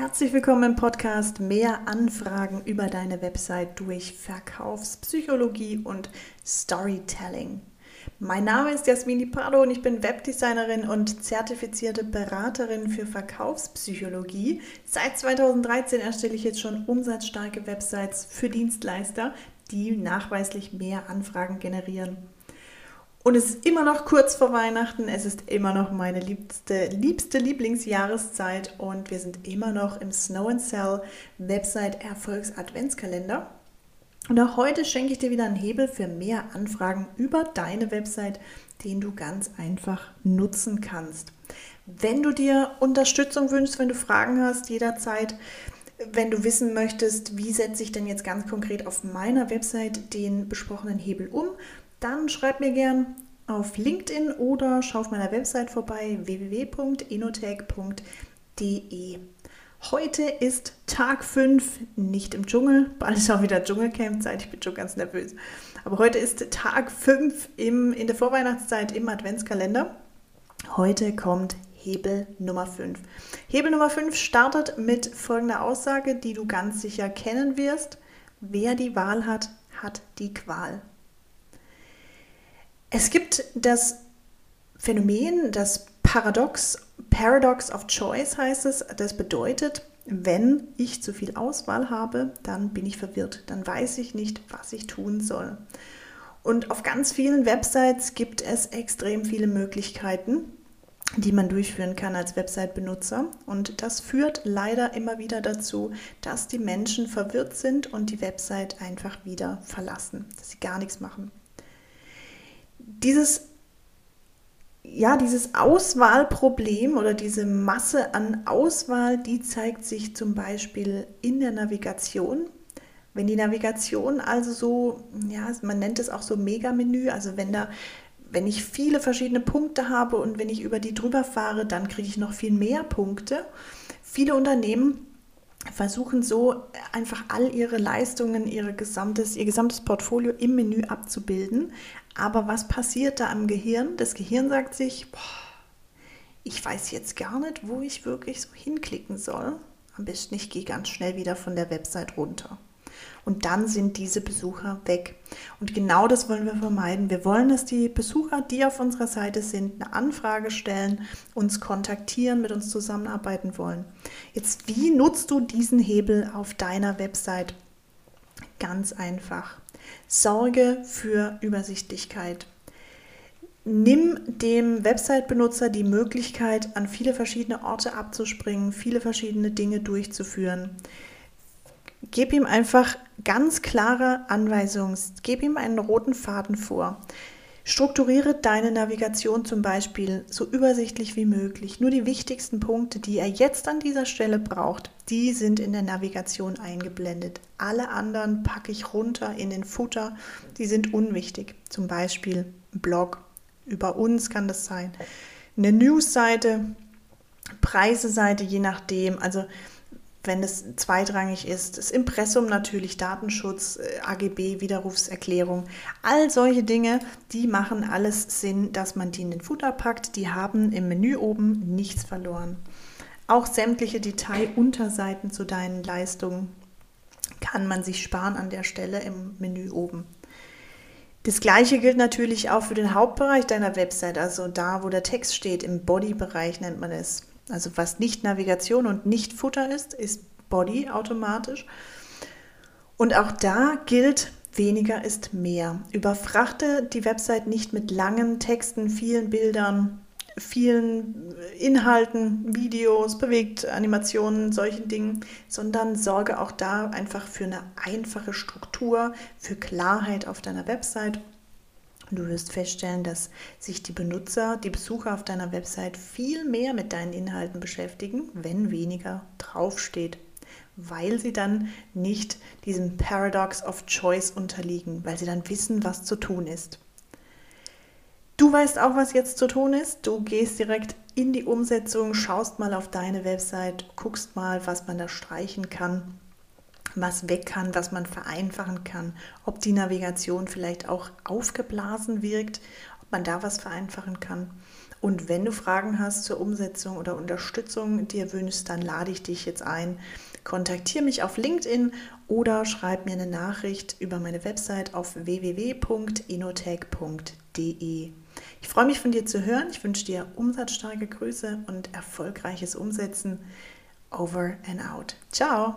Herzlich willkommen im Podcast Mehr Anfragen über deine Website durch Verkaufspsychologie und Storytelling. Mein Name ist Jasmini Pardo und ich bin Webdesignerin und zertifizierte Beraterin für Verkaufspsychologie. Seit 2013 erstelle ich jetzt schon umsatzstarke Websites für Dienstleister, die nachweislich mehr Anfragen generieren. Und es ist immer noch kurz vor Weihnachten. Es ist immer noch meine liebste, liebste Lieblingsjahreszeit und wir sind immer noch im Snow and Cell Website Erfolgs Adventskalender. Und auch heute schenke ich dir wieder einen Hebel für mehr Anfragen über deine Website, den du ganz einfach nutzen kannst. Wenn du dir Unterstützung wünschst, wenn du Fragen hast, jederzeit, wenn du wissen möchtest, wie setze ich denn jetzt ganz konkret auf meiner Website den besprochenen Hebel um, dann schreib mir gern auf LinkedIn oder schau auf meiner Website vorbei www.inotech.de. Heute ist Tag 5, nicht im Dschungel, bald ist auch wieder Dschungelcamp-Zeit, ich bin schon ganz nervös. Aber heute ist Tag 5 im, in der Vorweihnachtszeit im Adventskalender. Heute kommt Hebel Nummer 5. Hebel Nummer 5 startet mit folgender Aussage, die du ganz sicher kennen wirst. Wer die Wahl hat, hat die Qual. Es gibt das Phänomen, das Paradox, Paradox of Choice heißt es. Das bedeutet, wenn ich zu viel Auswahl habe, dann bin ich verwirrt. Dann weiß ich nicht, was ich tun soll. Und auf ganz vielen Websites gibt es extrem viele Möglichkeiten, die man durchführen kann als Website-Benutzer. Und das führt leider immer wieder dazu, dass die Menschen verwirrt sind und die Website einfach wieder verlassen, dass sie gar nichts machen dieses ja, dieses Auswahlproblem oder diese Masse an Auswahl, die zeigt sich zum Beispiel in der Navigation. Wenn die Navigation also so, ja, man nennt es auch so Mega-Menü, also wenn da, wenn ich viele verschiedene Punkte habe und wenn ich über die drüber fahre, dann kriege ich noch viel mehr Punkte. Viele Unternehmen versuchen so einfach all ihre Leistungen, ihre gesamtes, ihr gesamtes Portfolio im Menü abzubilden. Aber was passiert da am Gehirn? Das Gehirn sagt sich, boah, ich weiß jetzt gar nicht, wo ich wirklich so hinklicken soll. Am besten ich gehe ganz schnell wieder von der Website runter. Und dann sind diese Besucher weg. Und genau das wollen wir vermeiden. Wir wollen, dass die Besucher, die auf unserer Seite sind, eine Anfrage stellen, uns kontaktieren, mit uns zusammenarbeiten wollen. Jetzt, wie nutzt du diesen Hebel auf deiner Website? Ganz einfach. Sorge für Übersichtlichkeit. Nimm dem Website-Benutzer die Möglichkeit, an viele verschiedene Orte abzuspringen, viele verschiedene Dinge durchzuführen. Gib ihm einfach ganz klare Anweisungen, gib ihm einen roten Faden vor. Strukturiere deine Navigation zum Beispiel so übersichtlich wie möglich. Nur die wichtigsten Punkte, die er jetzt an dieser Stelle braucht, die sind in der Navigation eingeblendet. Alle anderen packe ich runter in den Footer, die sind unwichtig. Zum Beispiel Blog, über uns kann das sein. Eine Newsseite, Preiseseite, je nachdem. Also wenn es zweitrangig ist, das Impressum natürlich, Datenschutz, äh, AGB, Widerrufserklärung, all solche Dinge, die machen alles Sinn, dass man die in den Footer packt. Die haben im Menü oben nichts verloren. Auch sämtliche Detailunterseiten zu deinen Leistungen kann man sich sparen an der Stelle im Menü oben. Das gleiche gilt natürlich auch für den Hauptbereich deiner Website, also da, wo der Text steht, im Body-Bereich nennt man es. Also was nicht Navigation und nicht Futter ist, ist Body automatisch. Und auch da gilt, weniger ist mehr. Überfrachte die Website nicht mit langen Texten, vielen Bildern, vielen Inhalten, Videos, bewegt Animationen, solchen Dingen, sondern sorge auch da einfach für eine einfache Struktur, für Klarheit auf deiner Website Du wirst feststellen, dass sich die Benutzer, die Besucher auf deiner Website viel mehr mit deinen Inhalten beschäftigen, wenn weniger draufsteht, weil sie dann nicht diesem Paradox of Choice unterliegen, weil sie dann wissen, was zu tun ist. Du weißt auch, was jetzt zu tun ist. Du gehst direkt in die Umsetzung, schaust mal auf deine Website, guckst mal, was man da streichen kann was weg kann, was man vereinfachen kann, ob die Navigation vielleicht auch aufgeblasen wirkt, ob man da was vereinfachen kann. Und wenn du Fragen hast zur Umsetzung oder Unterstützung dir wünschst, dann lade ich dich jetzt ein. Kontaktiere mich auf LinkedIn oder schreib mir eine Nachricht über meine Website auf www.inotech.de. Ich freue mich von dir zu hören. Ich wünsche dir umsatzstarke Grüße und erfolgreiches Umsetzen. Over and out. Ciao.